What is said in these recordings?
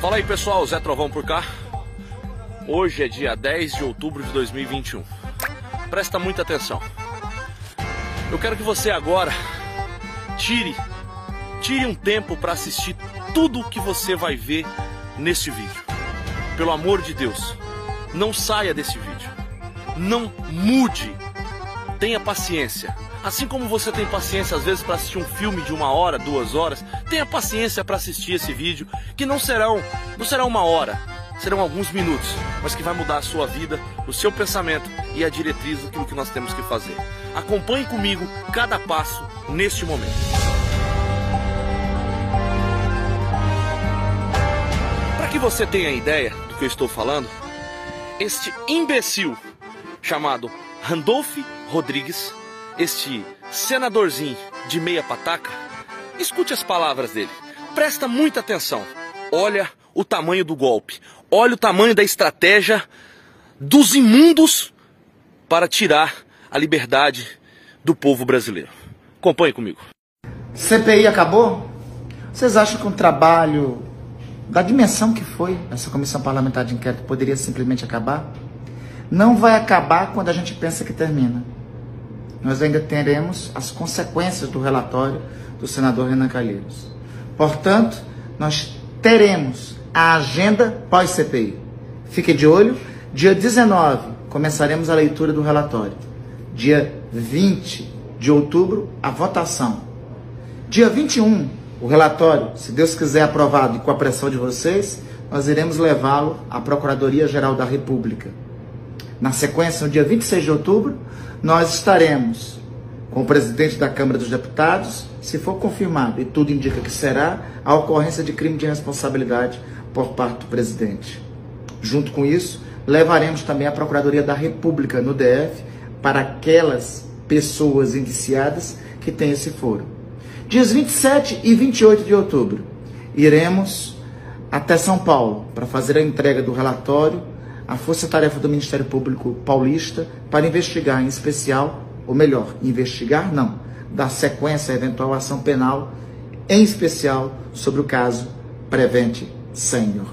Fala aí pessoal, Zé Trovão por cá. Hoje é dia 10 de outubro de 2021. Presta muita atenção. Eu quero que você agora tire, tire um tempo para assistir tudo o que você vai ver neste vídeo. Pelo amor de Deus, não saia desse vídeo. Não mude. Tenha paciência. Assim como você tem paciência às vezes para assistir um filme de uma hora, duas horas, tenha paciência para assistir esse vídeo, que não serão, não será uma hora, serão alguns minutos, mas que vai mudar a sua vida, o seu pensamento e a diretriz daquilo que nós temos que fazer. Acompanhe comigo cada passo neste momento. Para que você tenha ideia do que eu estou falando, este imbecil chamado Randolph Rodrigues este senadorzinho de meia pataca, escute as palavras dele. Presta muita atenção. Olha o tamanho do golpe. Olha o tamanho da estratégia dos imundos para tirar a liberdade do povo brasileiro. Acompanhe comigo. CPI acabou? Vocês acham que um trabalho da dimensão que foi essa comissão parlamentar de inquérito poderia simplesmente acabar? Não vai acabar quando a gente pensa que termina nós ainda teremos as consequências do relatório do senador Renan Calheiros. Portanto, nós teremos a agenda pós-CPI. Fique de olho, dia 19 começaremos a leitura do relatório. Dia 20 de outubro, a votação. Dia 21, o relatório, se Deus quiser aprovado e com a pressão de vocês, nós iremos levá-lo à Procuradoria-Geral da República. Na sequência, no dia 26 de outubro, nós estaremos com o presidente da Câmara dos Deputados, se for confirmado, e tudo indica que será, a ocorrência de crime de responsabilidade por parte do presidente. Junto com isso, levaremos também a Procuradoria da República no DF para aquelas pessoas indiciadas que têm esse foro. Dias 27 e 28 de outubro, iremos até São Paulo para fazer a entrega do relatório a força-tarefa do Ministério Público Paulista para investigar, em especial, ou melhor, investigar não, dar sequência à eventual ação penal, em especial sobre o caso Prevent Senior.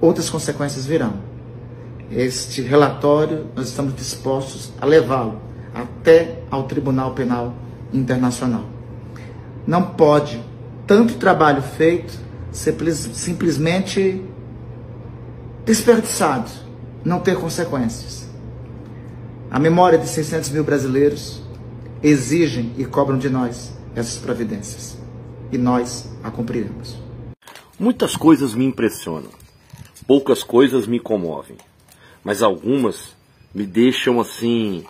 Outras consequências virão. Este relatório, nós estamos dispostos a levá-lo até ao Tribunal Penal Internacional. Não pode tanto trabalho feito simplesmente desperdiçado não ter consequências. A memória de 600 mil brasileiros exigem e cobram de nós essas providências. E nós a cumpriremos. Muitas coisas me impressionam, poucas coisas me comovem, mas algumas me deixam assim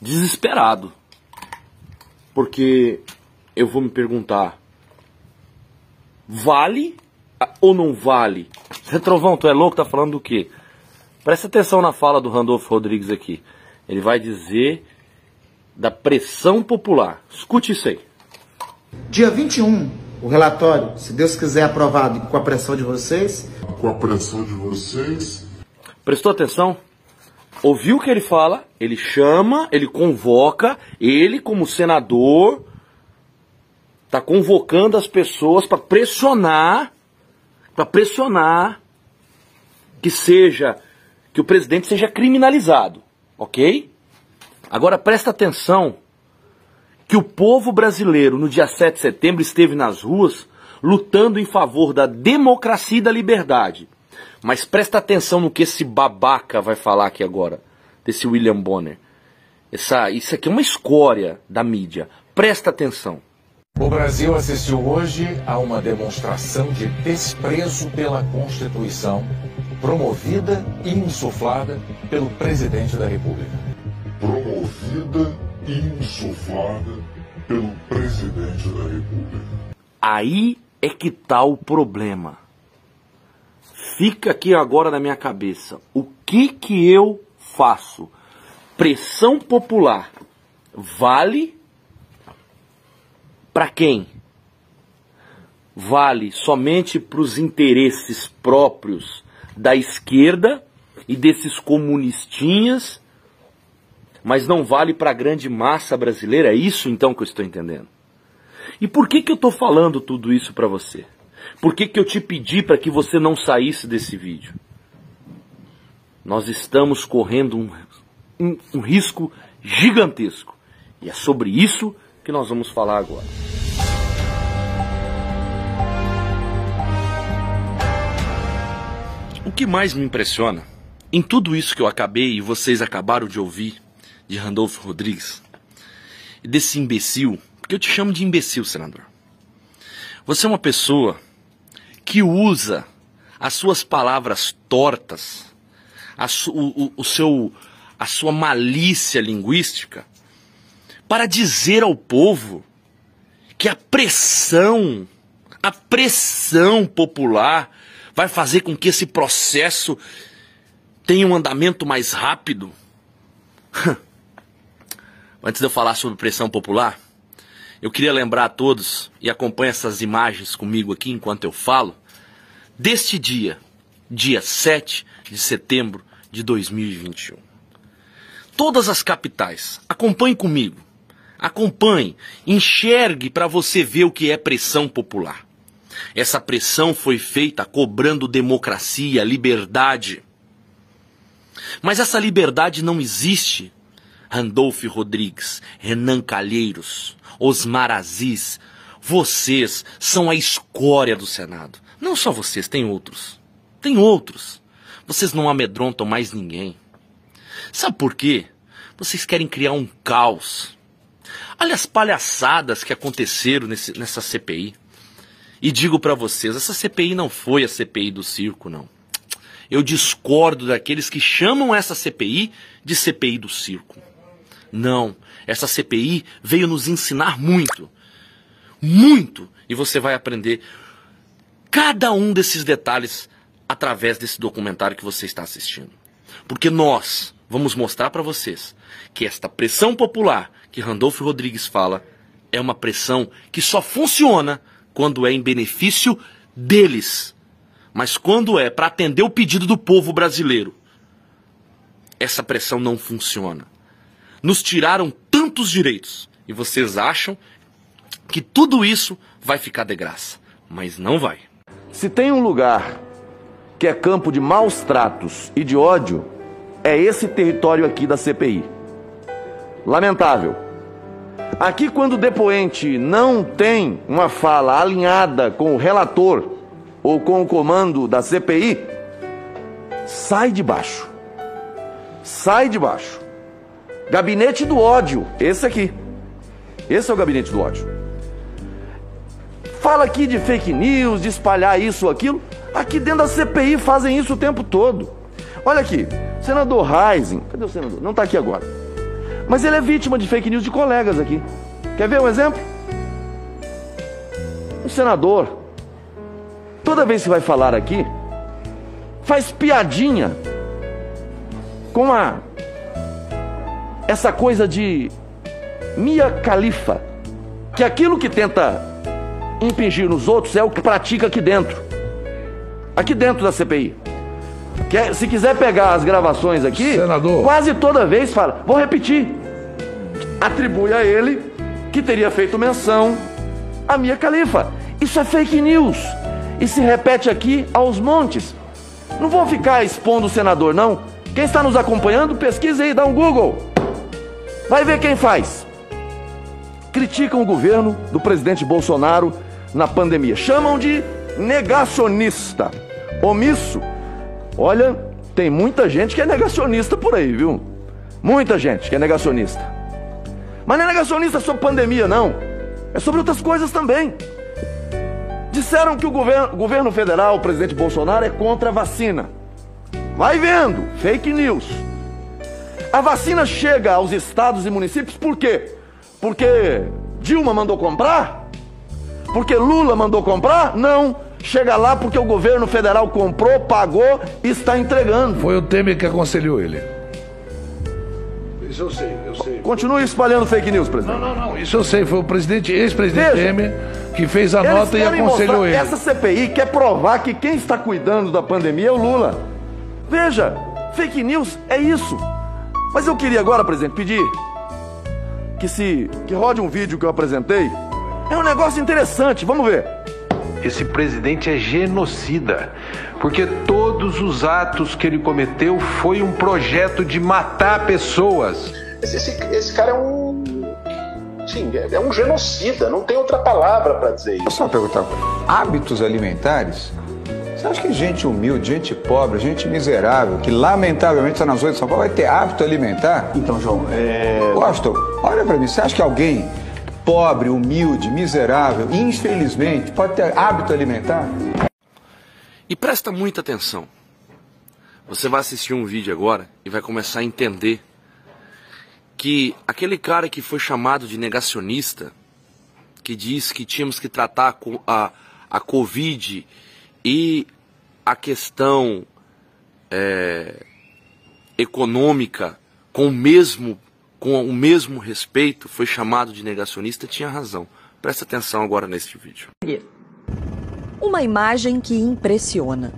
desesperado. Porque eu vou me perguntar: vale ou não vale? Retrovão, tu é louco? Tá falando do quê? Presta atenção na fala do Randolfo Rodrigues aqui. Ele vai dizer da pressão popular. Escute isso aí. Dia 21, o relatório, se Deus quiser aprovado com a pressão de vocês. Com a pressão de vocês. Prestou atenção? Ouviu o que ele fala? Ele chama, ele convoca, ele como senador está convocando as pessoas para pressionar, para pressionar que seja que o presidente seja criminalizado, ok? Agora presta atenção que o povo brasileiro no dia 7 de setembro esteve nas ruas lutando em favor da democracia e da liberdade. Mas presta atenção no que esse babaca vai falar aqui agora, desse William Bonner. Essa, isso aqui é uma escória da mídia. Presta atenção. O Brasil assistiu hoje a uma demonstração de desprezo pela Constituição promovida e insuflada pelo presidente da República. Promovida e insuflada pelo presidente da República. Aí é que está o problema. Fica aqui agora na minha cabeça. O que que eu faço? Pressão popular vale para quem? Vale somente para os interesses próprios da esquerda e desses comunistinhas, mas não vale para a grande massa brasileira? É isso então que eu estou entendendo. E por que, que eu estou falando tudo isso para você? Por que, que eu te pedi para que você não saísse desse vídeo? Nós estamos correndo um, um, um risco gigantesco. E é sobre isso que nós vamos falar agora. Que mais me impressiona em tudo isso que eu acabei e vocês acabaram de ouvir de Randolfo Rodrigues desse imbecil, porque eu te chamo de imbecil, senador. Você é uma pessoa que usa as suas palavras tortas, a, su, o, o seu, a sua malícia linguística, para dizer ao povo que a pressão, a pressão popular vai fazer com que esse processo tenha um andamento mais rápido. Antes de eu falar sobre pressão popular, eu queria lembrar a todos, e acompanhe essas imagens comigo aqui enquanto eu falo, deste dia, dia 7 de setembro de 2021. Todas as capitais, acompanhe comigo, acompanhe, enxergue para você ver o que é pressão popular. Essa pressão foi feita cobrando democracia, liberdade. Mas essa liberdade não existe Randolph Rodrigues, Renan Calheiros, Osmar Aziz, vocês são a escória do Senado. Não só vocês, tem outros. Tem outros. Vocês não amedrontam mais ninguém. Sabe por quê? Vocês querem criar um caos. Olha as palhaçadas que aconteceram nesse, nessa CPI. E digo para vocês, essa CPI não foi a CPI do circo, não. Eu discordo daqueles que chamam essa CPI de CPI do circo. Não, essa CPI veio nos ensinar muito. Muito! E você vai aprender cada um desses detalhes através desse documentário que você está assistindo. Porque nós vamos mostrar para vocês que esta pressão popular que Randolfo Rodrigues fala é uma pressão que só funciona quando é em benefício deles. Mas quando é para atender o pedido do povo brasileiro, essa pressão não funciona nos tiraram tantos direitos. E vocês acham que tudo isso vai ficar de graça. Mas não vai. Se tem um lugar que é campo de maus tratos e de ódio, é esse território aqui da CPI. Lamentável. Aqui, quando o depoente não tem uma fala alinhada com o relator ou com o comando da CPI, sai de baixo. Sai de baixo. Gabinete do ódio, esse aqui. Esse é o gabinete do ódio. Fala aqui de fake news, de espalhar isso ou aquilo. Aqui dentro da CPI fazem isso o tempo todo. Olha aqui, senador Heisen, cadê o senador? Não está aqui agora. Mas ele é vítima de fake news de colegas aqui. Quer ver um exemplo? Um senador, toda vez que vai falar aqui, faz piadinha com a essa coisa de Mia Khalifa, que aquilo que tenta impingir nos outros é o que pratica aqui dentro. Aqui dentro da CPI. Quer, se quiser pegar as gravações aqui, Senador. quase toda vez fala, vou repetir. Atribui a ele que teria feito menção a Mia Khalifa. Isso é fake news. E se repete aqui aos montes. Não vou ficar expondo o senador, não. Quem está nos acompanhando, pesquise aí, dá um Google. Vai ver quem faz. Criticam o governo do presidente Bolsonaro na pandemia. Chamam de negacionista. Omisso. Olha, tem muita gente que é negacionista por aí, viu? Muita gente que é negacionista. Mas não é negacionista sobre pandemia, não. É sobre outras coisas também. Disseram que o governo, governo federal, o presidente Bolsonaro, é contra a vacina. Vai vendo, fake news. A vacina chega aos estados e municípios por quê? Porque Dilma mandou comprar? Porque Lula mandou comprar? Não. Chega lá porque o governo federal comprou, pagou e está entregando. Foi o Temer que aconselhou ele. Isso eu sei, eu sei. Continue espalhando fake news, presidente. Não, não, não. Isso eu sei. Foi o presidente, ex-presidente Temer que fez a nota e aconselhou ele. Essa CPI quer provar que quem está cuidando da pandemia é o Lula. Veja, fake news é isso. Mas eu queria agora, presidente, pedir que se que rode um vídeo que eu apresentei. É um negócio interessante, vamos ver. Esse presidente é genocida, porque todos os atos que ele cometeu foi um projeto de matar pessoas. Esse, esse, esse cara é um. Sim, é, é um genocida, não tem outra palavra para dizer isso. Eu só perguntar, hábitos alimentares? Você acha que gente humilde, gente pobre, gente miserável, que lamentavelmente está nas ruas de São Paulo, vai ter hábito alimentar? Então, João, é. Washington, olha para mim, você acha que alguém pobre, humilde, miserável, infelizmente, pode ter hábito alimentar? E presta muita atenção. Você vai assistir um vídeo agora e vai começar a entender que aquele cara que foi chamado de negacionista, que diz que tínhamos que tratar a, a Covid e a questão é, econômica com o mesmo com o mesmo respeito, foi chamado de negacionista, tinha razão. Presta atenção agora neste vídeo. Uma imagem que impressiona.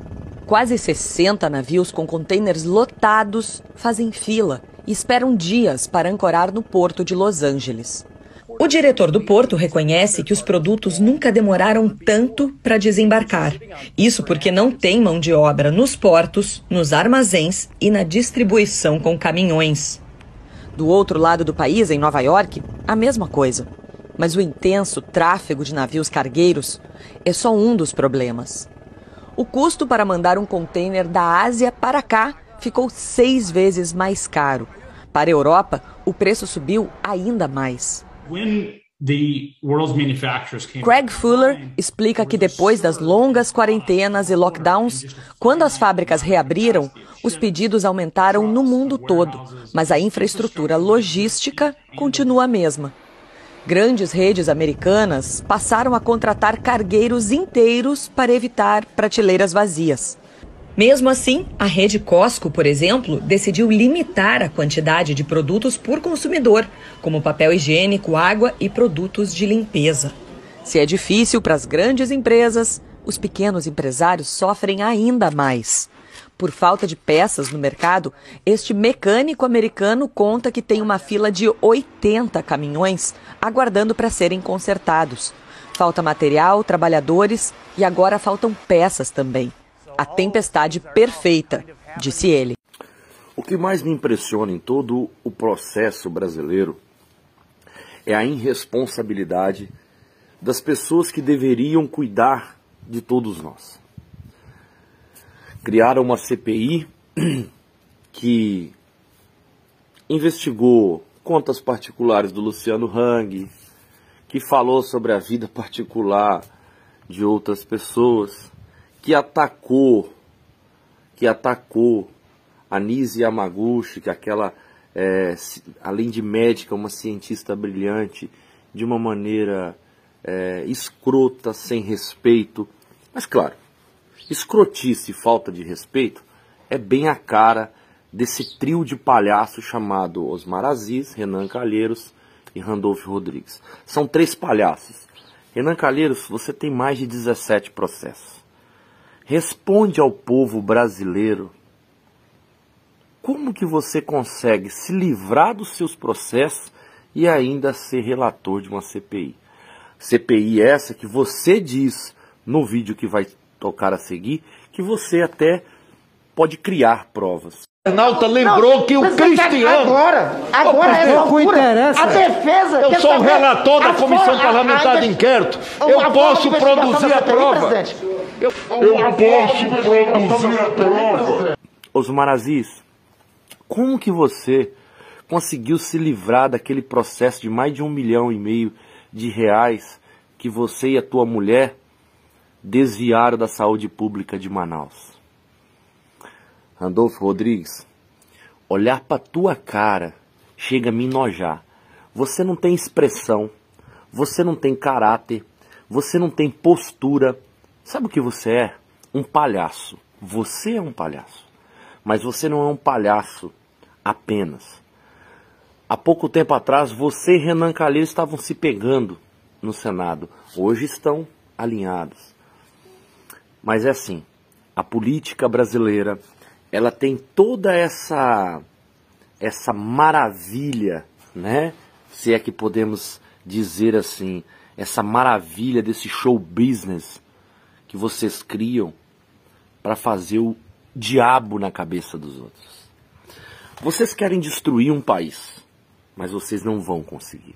Quase 60 navios com contêineres lotados fazem fila e esperam dias para ancorar no porto de Los Angeles. O diretor do porto reconhece que os produtos nunca demoraram tanto para desembarcar. Isso porque não tem mão de obra nos portos, nos armazéns e na distribuição com caminhões. Do outro lado do país, em Nova York, a mesma coisa. Mas o intenso tráfego de navios cargueiros é só um dos problemas. O custo para mandar um container da Ásia para cá ficou seis vezes mais caro. Para a Europa, o preço subiu ainda mais. Craig Fuller explica que depois das longas quarentenas e lockdowns, quando as fábricas reabriram, os pedidos aumentaram no mundo todo, mas a infraestrutura logística continua a mesma. Grandes redes americanas passaram a contratar cargueiros inteiros para evitar prateleiras vazias. Mesmo assim, a rede Costco, por exemplo, decidiu limitar a quantidade de produtos por consumidor, como papel higiênico, água e produtos de limpeza. Se é difícil para as grandes empresas, os pequenos empresários sofrem ainda mais. Por falta de peças no mercado, este mecânico americano conta que tem uma fila de 80 caminhões aguardando para serem consertados. Falta material, trabalhadores e agora faltam peças também. A tempestade perfeita, disse ele. O que mais me impressiona em todo o processo brasileiro é a irresponsabilidade das pessoas que deveriam cuidar de todos nós. Criaram uma CPI que investigou contas particulares do Luciano Hang, que falou sobre a vida particular de outras pessoas que atacou, que atacou a Nise Yamaguchi, que é aquela, é, além de médica, uma cientista brilhante, de uma maneira é, escrota, sem respeito. Mas claro, escrotice e falta de respeito é bem a cara desse trio de palhaços chamado Osmar Aziz, Renan Calheiros e Randolfo Rodrigues. São três palhaços. Renan Calheiros, você tem mais de 17 processos. Responde ao povo brasileiro como que você consegue se livrar dos seus processos e ainda ser relator de uma CPI. CPI essa que você diz no vídeo que vai tocar a seguir que você até pode criar provas. Arnalta lembrou não, que o Cristiano. Agora, agora é loucura. A defesa. Eu sou o relator da Comissão Parlamentar de Inquérito. Eu posso produzir a prova. Eu, eu posso produzir a prova. Osmar Aziz, como que você conseguiu se livrar daquele processo de mais de um milhão e meio de reais que você e a tua mulher desviaram da saúde pública de Manaus? Randolfo Rodrigues, olhar para tua cara chega a me enojar. Você não tem expressão, você não tem caráter, você não tem postura, Sabe o que você é? Um palhaço. Você é um palhaço. Mas você não é um palhaço apenas. Há pouco tempo atrás, você e Renan Calheiros estavam se pegando no Senado. Hoje estão alinhados. Mas é assim, a política brasileira, ela tem toda essa essa maravilha, né? Se é que podemos dizer assim, essa maravilha desse show business que vocês criam para fazer o diabo na cabeça dos outros. Vocês querem destruir um país, mas vocês não vão conseguir.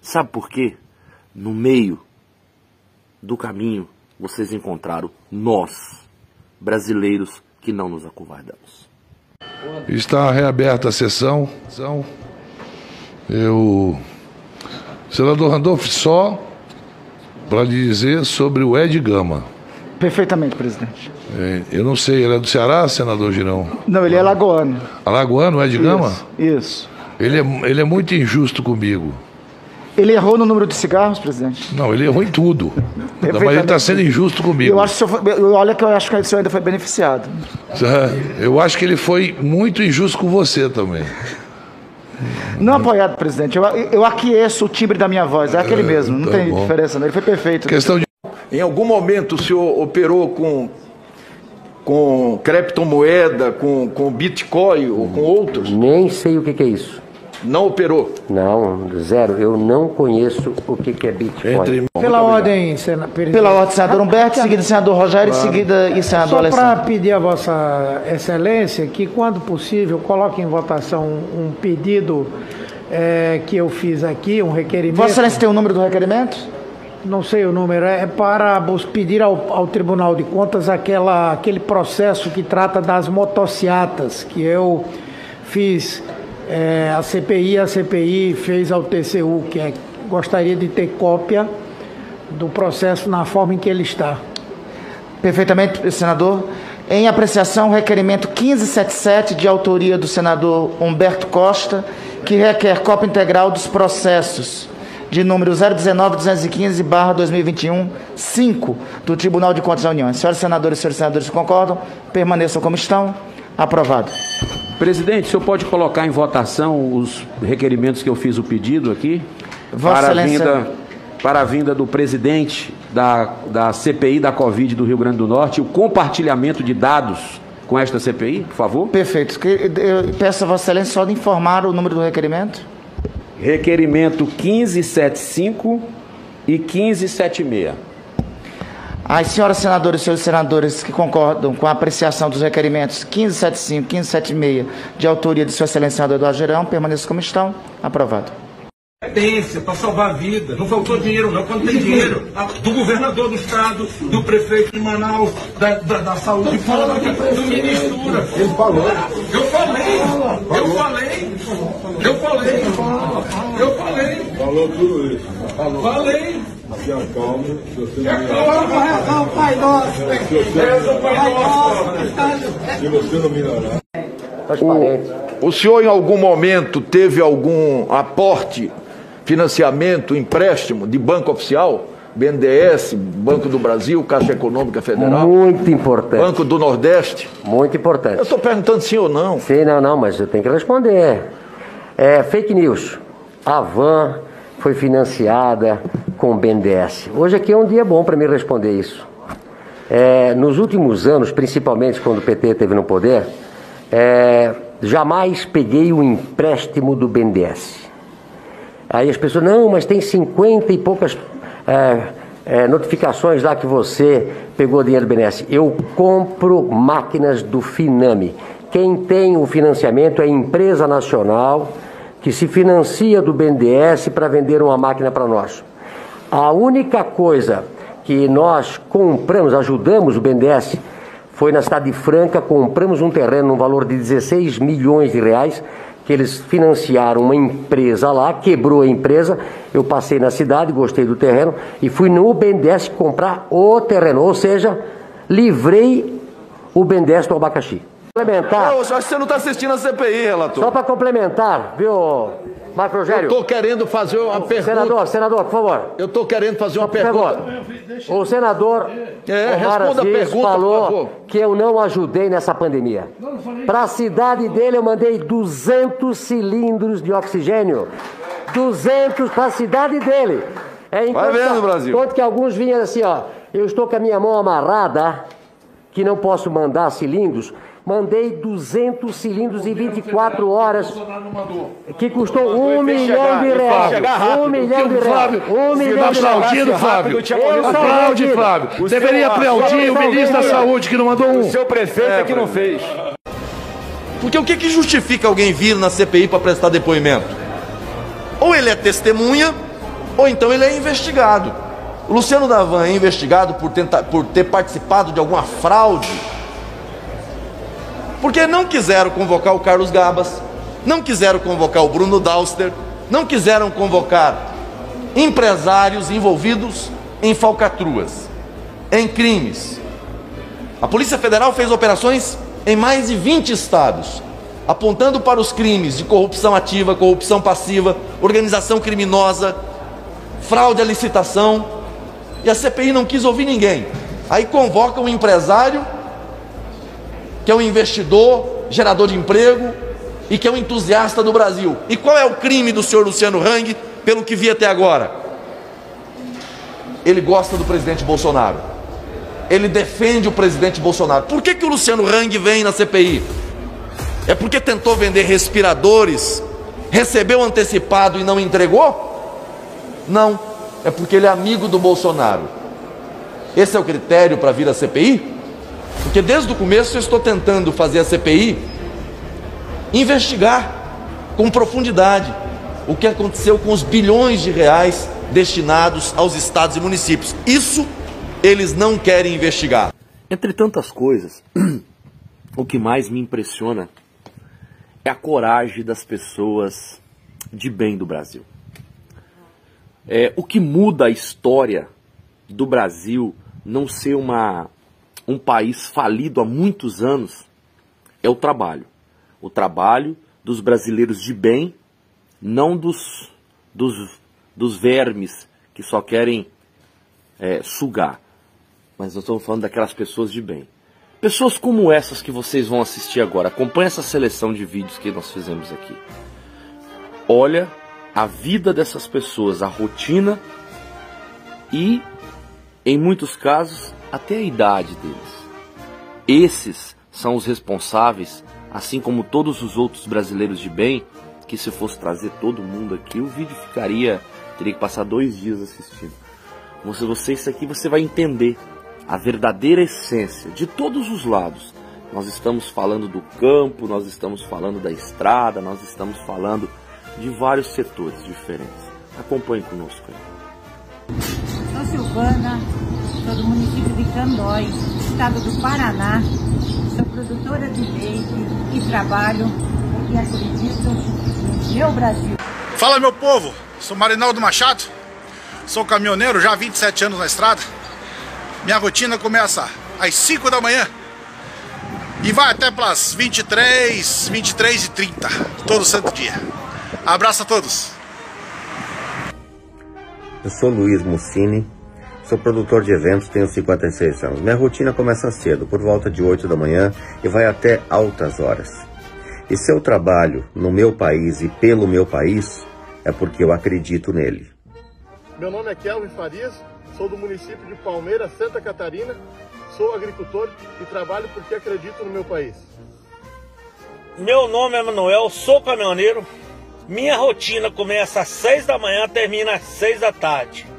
Sabe por quê? No meio do caminho, vocês encontraram nós, brasileiros, que não nos acovardamos. Está reaberta a sessão. Eu. Senador Randolph, só para lhe dizer sobre o Ed Gama. Perfeitamente, presidente. É, eu não sei, ele é do Ceará, senador Girão? Não, ele é lagoano. Alagoano, o Ed Gama? Isso. Ele é, ele é muito injusto comigo. Ele errou no número de cigarros, presidente? Não, ele errou em tudo. Não, mas ele está sendo injusto comigo. Eu acho que foi, olha que eu acho que o senhor ainda foi beneficiado. É, eu acho que ele foi muito injusto com você também. Não apoiado, presidente. Eu, eu aqueço o timbre da minha voz. É aquele mesmo. Não tá tem bom. diferença, não. Ele foi perfeito. Questão de... Em algum momento o senhor operou com, com criptomoeda, com, com Bitcoin ou com outros? Nem sei o que, que é isso. Não operou? Não, zero. Eu não conheço o que, que é Bitcoin. Entre... Pela ordem, sena... Pela ordem, senador Humberto, ah, seguida senador Rogério, claro. seguida e senador Só Alessandro. Só para pedir a vossa excelência que, quando possível, coloque em votação um, um pedido é, que eu fiz aqui, um requerimento. Vossa excelência tem o número do requerimento? Não sei o número, é para pedir ao, ao Tribunal de Contas aquela, aquele processo que trata das motociatas, que eu fiz é, a CPI, a CPI fez ao TCU, que é, gostaria de ter cópia do processo na forma em que ele está. Perfeitamente, senador. Em apreciação, requerimento 1577, de autoria do senador Humberto Costa, que requer cópia integral dos processos de número 019-215-2021, 5, do Tribunal de Contas da União. Senhoras senadores e senhores senadores concordam, permaneçam como estão. Aprovado. Presidente, o senhor pode colocar em votação os requerimentos que eu fiz o pedido aqui? Vossa para, a vinda, para a vinda do presidente da, da CPI da Covid do Rio Grande do Norte, o compartilhamento de dados com esta CPI, por favor? Perfeito. Eu peço a Vossa Excelência só de informar o número do requerimento. Requerimento 1575 e 1576. As senhoras senadoras e senhores senadores que concordam com a apreciação dos requerimentos 1575 e 1576 de autoria de Sua Excelência Eduardo Gerão, permaneçam como estão. Aprovado. Competência para salvar a vida. Não faltou dinheiro, não. Quando tem dinheiro, do governador do estado, do prefeito de Manaus, da, da, da saúde pública, do ministro. Ele falou. Eu falei, eu falei, eu falei, eu falei. Falou tudo isso. Falou. Falei. Se acalme, se você não me acalme. Pai nosso. Se você não melhorar. O, o senhor em algum momento teve algum aporte financiamento, empréstimo de banco oficial, BNDES, Banco do Brasil, Caixa Econômica Federal. Muito importante. Banco do Nordeste. Muito importante. Eu estou perguntando sim ou não. Sim, não, não, mas eu tenho que responder. É fake news. A van foi financiada com o BNDES. Hoje aqui é um dia bom para me responder isso. É, nos últimos anos, principalmente quando o PT esteve no poder, é, jamais peguei o empréstimo do BNDES. Aí as pessoas, não, mas tem 50 e poucas é, é, notificações lá que você pegou dinheiro do BNDES. Eu compro máquinas do Finame. Quem tem o financiamento é empresa nacional que se financia do BNDES para vender uma máquina para nós. A única coisa que nós compramos, ajudamos o BNDES, foi na cidade de Franca, compramos um terreno no valor de 16 milhões de reais que eles financiaram uma empresa lá, quebrou a empresa. Eu passei na cidade, gostei do terreno e fui no BNDES comprar o terreno, ou seja, livrei o BNDES do abacaxi. Complementar. Eu acho que você não está assistindo a CPI, relator. Só para complementar, viu, Marco Rogério? Eu estou querendo fazer uma pergunta. Senador, senador, por favor. Eu estou querendo fazer uma por pergunta. Favor. O senador é, responda a pergunta, falou que eu não ajudei nessa pandemia. Para a cidade dele eu mandei 200 cilindros de oxigênio. 200 para a cidade dele. É, Vai vendo, Brasil. Enquanto que alguns vinham assim, ó, eu estou com a minha mão amarrada que não posso mandar cilindros, mandei 200 cilindros em 24 horas, que custou um milhão de reais. Um milhão de reais. Um milhão de aplaudindo, reais. Fábio. Aplaude. Fábio. O Deveria seu- aplaudir o ministro da. Saúde que não mandou um. O seu prefeito é que não fez. Porque o que, que justifica alguém vir na CPI para prestar depoimento? Ou ele é testemunha, ou então ele é investigado. O Luciano Davan é investigado por, tentar, por ter participado de alguma fraude. Porque não quiseram convocar o Carlos Gabas, não quiseram convocar o Bruno Dauster, não quiseram convocar empresários envolvidos em falcatruas, em crimes. A Polícia Federal fez operações em mais de 20 estados, apontando para os crimes de corrupção ativa, corrupção passiva, organização criminosa, fraude à licitação. E a CPI não quis ouvir ninguém. Aí convoca um empresário, que é um investidor, gerador de emprego e que é um entusiasta do Brasil. E qual é o crime do senhor Luciano Hang, pelo que vi até agora? Ele gosta do presidente Bolsonaro ele defende o presidente Bolsonaro. Por que, que o Luciano Hang vem na CPI? É porque tentou vender respiradores, recebeu antecipado e não entregou? Não, é porque ele é amigo do Bolsonaro. Esse é o critério para vir à CPI? Porque desde o começo eu estou tentando fazer a CPI investigar com profundidade o que aconteceu com os bilhões de reais destinados aos estados e municípios. Isso eles não querem investigar. Entre tantas coisas, o que mais me impressiona é a coragem das pessoas de bem do Brasil. É, o que muda a história do Brasil não ser uma, um país falido há muitos anos é o trabalho. O trabalho dos brasileiros de bem, não dos, dos, dos vermes que só querem é, sugar. Mas nós estamos falando daquelas pessoas de bem. Pessoas como essas que vocês vão assistir agora. Acompanhe essa seleção de vídeos que nós fizemos aqui. Olha a vida dessas pessoas, a rotina e, em muitos casos, até a idade deles. Esses são os responsáveis, assim como todos os outros brasileiros de bem, que se fosse trazer todo mundo aqui, o vídeo ficaria. teria que passar dois dias assistindo. Você, você isso aqui você vai entender a verdadeira essência de todos os lados. Nós estamos falando do campo, nós estamos falando da estrada, nós estamos falando de vários setores diferentes. Acompanhe conosco aí. Sou Silvana, sou do município de Candói, estado do Paraná. Sou produtora de leite e trabalho e acredito no meu Brasil. Fala meu povo, sou Marinaldo Machado, sou caminhoneiro já há 27 anos na estrada. Minha rotina começa às 5 da manhã e vai até pelas 23, 23 e 30, todo santo dia. Abraço a todos. Eu sou Luiz Mussini, sou produtor de eventos, tenho 56 anos. Minha rotina começa cedo, por volta de 8 da manhã e vai até altas horas. E se eu trabalho no meu país e pelo meu país, é porque eu acredito nele. Meu nome é Kelvin Farias, sou do município de Palmeira, Santa Catarina, sou agricultor e trabalho porque acredito no meu país. Meu nome é Manuel, sou caminhoneiro. Minha rotina começa às 6 da manhã, termina às 6 da tarde.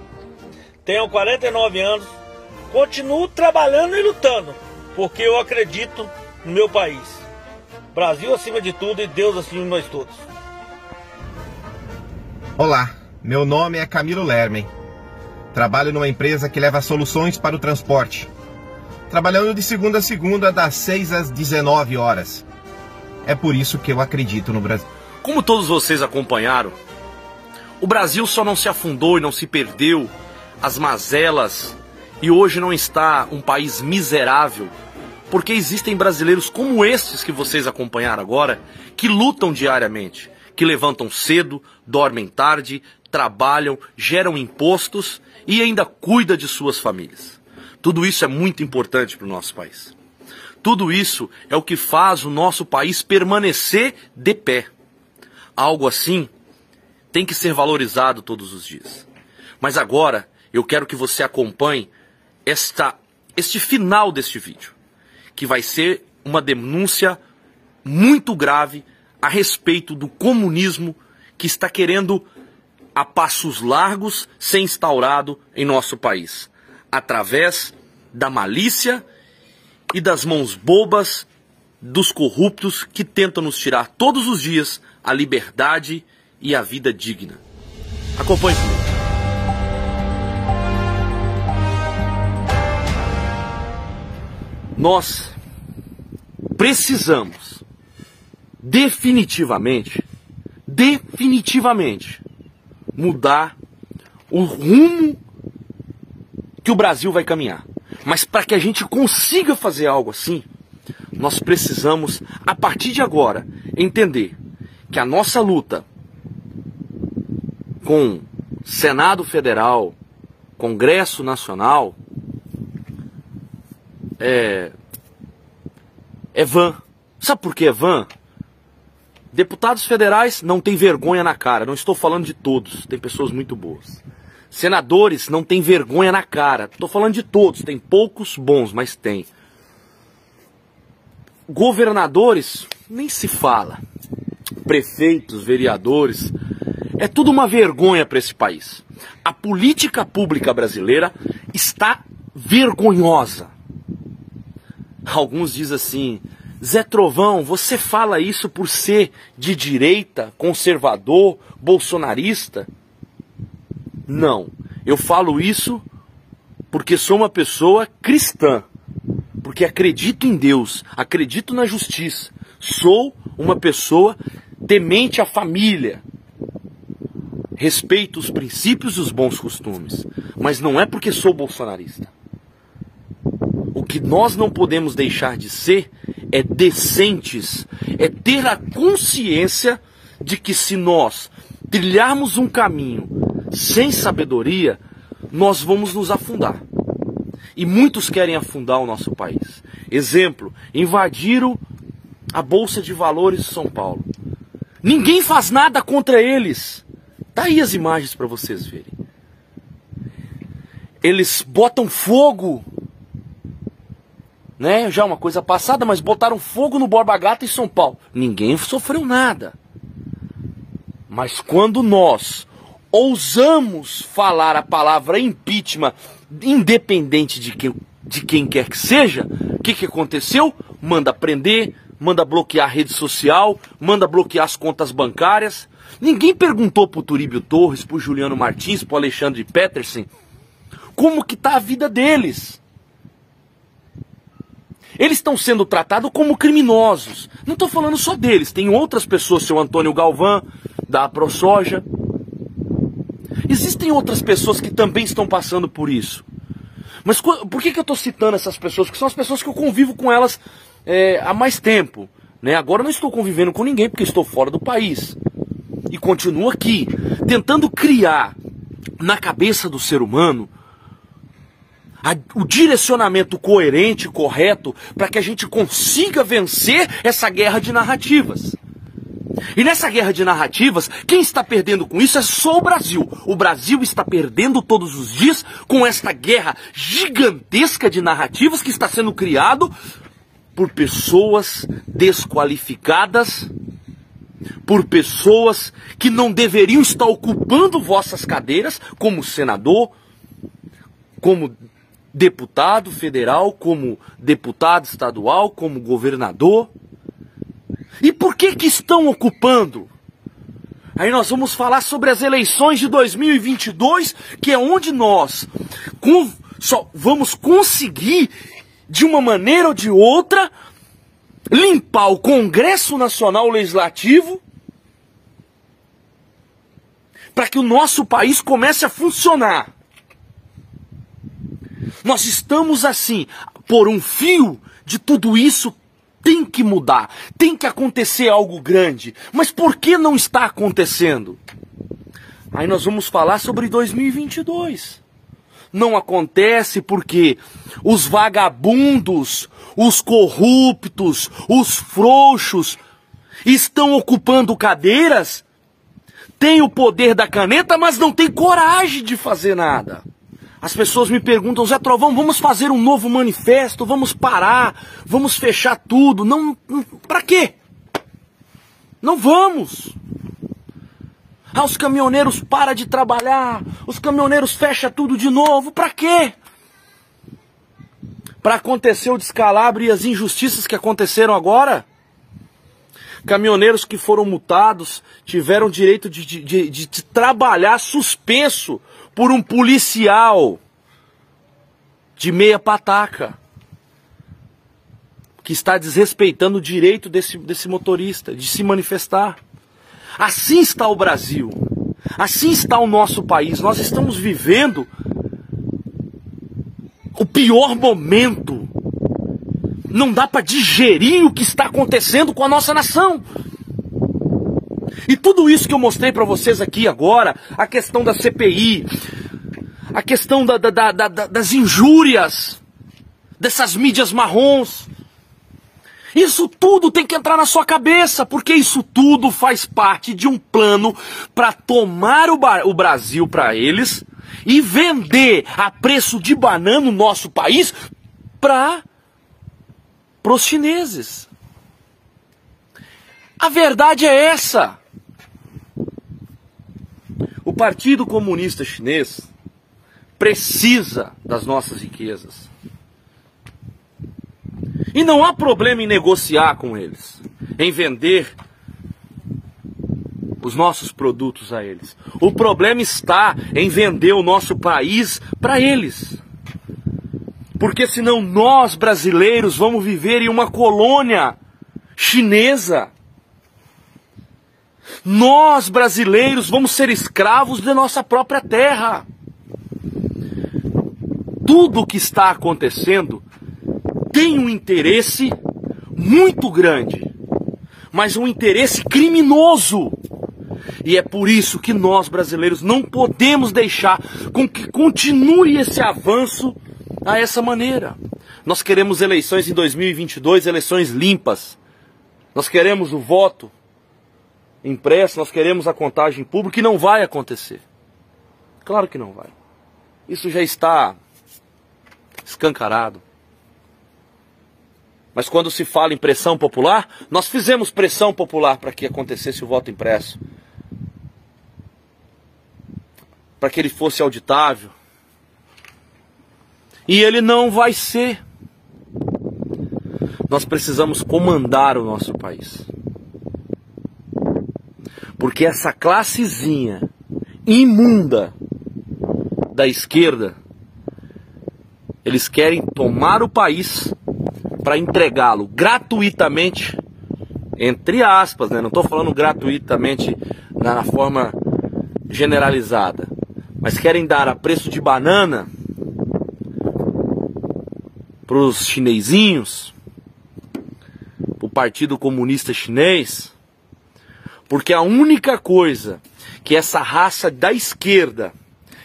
Tenho 49 anos, continuo trabalhando e lutando, porque eu acredito no meu país. Brasil acima de tudo e Deus acima de nós todos. Olá, meu nome é Camilo Lermen. Trabalho numa empresa que leva soluções para o transporte. Trabalhando de segunda a segunda, das 6 às 19 horas. É por isso que eu acredito no Brasil. Como todos vocês acompanharam, o Brasil só não se afundou e não se perdeu as mazelas e hoje não está um país miserável porque existem brasileiros como estes que vocês acompanharam agora que lutam diariamente, que levantam cedo, dormem tarde, trabalham, geram impostos e ainda cuida de suas famílias. Tudo isso é muito importante para o nosso país. Tudo isso é o que faz o nosso país permanecer de pé. Algo assim tem que ser valorizado todos os dias. Mas agora eu quero que você acompanhe esta, este final deste vídeo. que vai ser uma denúncia muito grave a respeito do comunismo que está querendo a passos largos ser instaurado em nosso país, através da malícia e das mãos bobas dos corruptos que tentam nos tirar todos os dias a liberdade e a vida digna. Acompanhe comigo. Nós precisamos definitivamente, definitivamente mudar o rumo que o Brasil vai caminhar. Mas para que a gente consiga fazer algo assim, nós precisamos, a partir de agora, entender que a nossa luta com Senado Federal, Congresso Nacional, é, é vã. Sabe por que é vã? Deputados federais não têm vergonha na cara. Não estou falando de todos, tem pessoas muito boas. Senadores não têm vergonha na cara. Estou falando de todos, tem poucos bons, mas tem. Governadores, nem se fala. Prefeitos, vereadores, é tudo uma vergonha para esse país. A política pública brasileira está vergonhosa. Alguns dizem assim: Zé Trovão, você fala isso por ser de direita, conservador, bolsonarista? Não. Eu falo isso porque sou uma pessoa cristã. Porque acredito em Deus, acredito na justiça. Sou uma pessoa temente à família. Respeito os princípios e os bons costumes. Mas não é porque sou bolsonarista. O que nós não podemos deixar de ser é decentes, é ter a consciência de que se nós trilharmos um caminho sem sabedoria, nós vamos nos afundar. E muitos querem afundar o nosso país. Exemplo, invadiram a Bolsa de Valores de São Paulo. Ninguém faz nada contra eles. Tá aí as imagens para vocês verem. Eles botam fogo, né? Já uma coisa passada, mas botaram fogo no Borba Gata em São Paulo. Ninguém sofreu nada. Mas quando nós ousamos falar a palavra impeachment, independente de quem, de quem quer que seja, o que, que aconteceu? Manda prender, manda bloquear a rede social, manda bloquear as contas bancárias. Ninguém perguntou pro Turíbio Torres, pro Juliano Martins, pro Alexandre Peterson, como que tá a vida deles. Eles estão sendo tratados como criminosos. Não estou falando só deles, tem outras pessoas, seu Antônio Galvão, da ProSoja, Existem outras pessoas que também estão passando por isso. Mas por que, que eu estou citando essas pessoas? Porque são as pessoas que eu convivo com elas é, há mais tempo. Né? Agora eu não estou convivendo com ninguém porque estou fora do país. E continuo aqui, tentando criar na cabeça do ser humano a, o direcionamento coerente, correto, para que a gente consiga vencer essa guerra de narrativas. E nessa guerra de narrativas, quem está perdendo com isso é só o Brasil. O Brasil está perdendo todos os dias com esta guerra gigantesca de narrativas que está sendo criado por pessoas desqualificadas, por pessoas que não deveriam estar ocupando vossas cadeiras como senador, como deputado federal, como deputado estadual, como governador. E por que que estão ocupando? Aí nós vamos falar sobre as eleições de 2022, que é onde nós com, só vamos conseguir, de uma maneira ou de outra, limpar o Congresso Nacional Legislativo para que o nosso país comece a funcionar. Nós estamos assim, por um fio de tudo isso tem que mudar, tem que acontecer algo grande. Mas por que não está acontecendo? Aí nós vamos falar sobre 2022. Não acontece porque os vagabundos, os corruptos, os frouxos estão ocupando cadeiras, têm o poder da caneta, mas não têm coragem de fazer nada. As pessoas me perguntam, Zé Trovão, vamos fazer um novo manifesto, vamos parar, vamos fechar tudo. Não, para quê? Não vamos. Ah, os caminhoneiros param de trabalhar, os caminhoneiros fecham tudo de novo. Para quê? Para acontecer o descalabro e as injustiças que aconteceram agora? Caminhoneiros que foram multados tiveram direito de, de, de, de trabalhar suspenso por um policial de meia pataca que está desrespeitando o direito desse, desse motorista de se manifestar. Assim está o Brasil. Assim está o nosso país. Nós estamos vivendo o pior momento. Não dá para digerir o que está acontecendo com a nossa nação. E tudo isso que eu mostrei para vocês aqui agora, a questão da CPI, a questão da, da, da, das injúrias, dessas mídias marrons, isso tudo tem que entrar na sua cabeça, porque isso tudo faz parte de um plano para tomar o, o Brasil para eles e vender a preço de banana no nosso país para os chineses. A verdade é essa. Partido Comunista Chinês precisa das nossas riquezas. E não há problema em negociar com eles, em vender os nossos produtos a eles. O problema está em vender o nosso país para eles. Porque senão nós brasileiros vamos viver em uma colônia chinesa. Nós brasileiros vamos ser escravos de nossa própria terra. Tudo o que está acontecendo tem um interesse muito grande, mas um interesse criminoso. E é por isso que nós brasileiros não podemos deixar com que continue esse avanço a essa maneira. Nós queremos eleições em 2022, eleições limpas. Nós queremos o voto impresso, nós queremos a contagem pública e não vai acontecer. Claro que não vai. Isso já está escancarado. Mas quando se fala em pressão popular, nós fizemos pressão popular para que acontecesse o voto impresso. Para que ele fosse auditável. E ele não vai ser. Nós precisamos comandar o nosso país. Porque essa classezinha imunda da esquerda, eles querem tomar o país para entregá-lo gratuitamente, entre aspas, né? não estou falando gratuitamente na forma generalizada, mas querem dar a preço de banana para os chinesinhos, o Partido Comunista Chinês, porque a única coisa que essa raça da esquerda,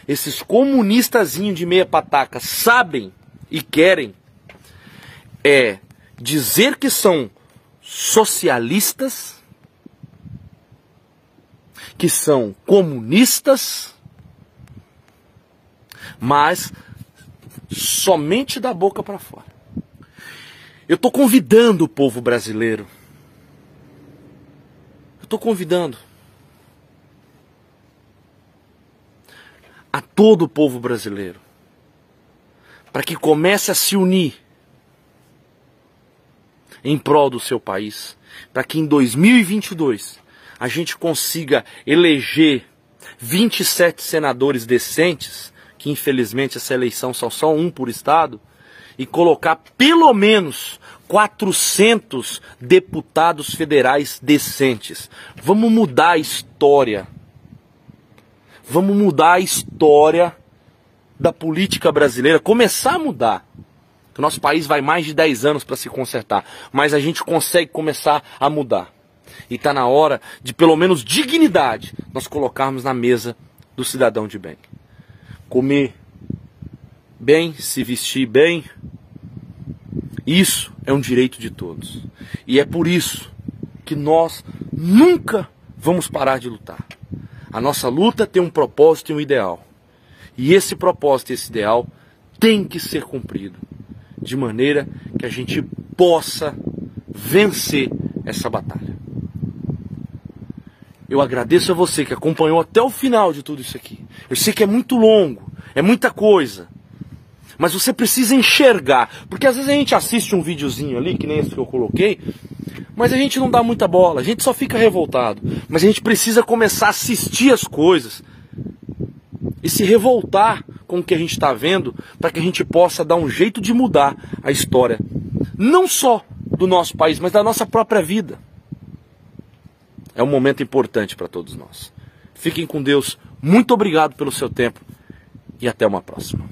esses comunistazinhos de meia pataca, sabem e querem é dizer que são socialistas, que são comunistas, mas somente da boca para fora. Eu estou convidando o povo brasileiro. Estou convidando a todo o povo brasileiro para que comece a se unir em prol do seu país, para que em 2022 a gente consiga eleger 27 senadores decentes, que infelizmente essa eleição são só um por estado, e colocar pelo menos 400 deputados federais decentes. Vamos mudar a história. Vamos mudar a história da política brasileira, começar a mudar. O nosso país vai mais de 10 anos para se consertar, mas a gente consegue começar a mudar. E está na hora de, pelo menos, dignidade nós colocarmos na mesa do cidadão de bem. Comer bem, se vestir bem, isso é um direito de todos. E é por isso que nós nunca vamos parar de lutar. A nossa luta tem um propósito e um ideal. E esse propósito, esse ideal, tem que ser cumprido de maneira que a gente possa vencer essa batalha. Eu agradeço a você que acompanhou até o final de tudo isso aqui. Eu sei que é muito longo, é muita coisa. Mas você precisa enxergar. Porque às vezes a gente assiste um videozinho ali, que nem esse que eu coloquei, mas a gente não dá muita bola, a gente só fica revoltado. Mas a gente precisa começar a assistir as coisas e se revoltar com o que a gente está vendo, para que a gente possa dar um jeito de mudar a história, não só do nosso país, mas da nossa própria vida. É um momento importante para todos nós. Fiquem com Deus. Muito obrigado pelo seu tempo e até uma próxima.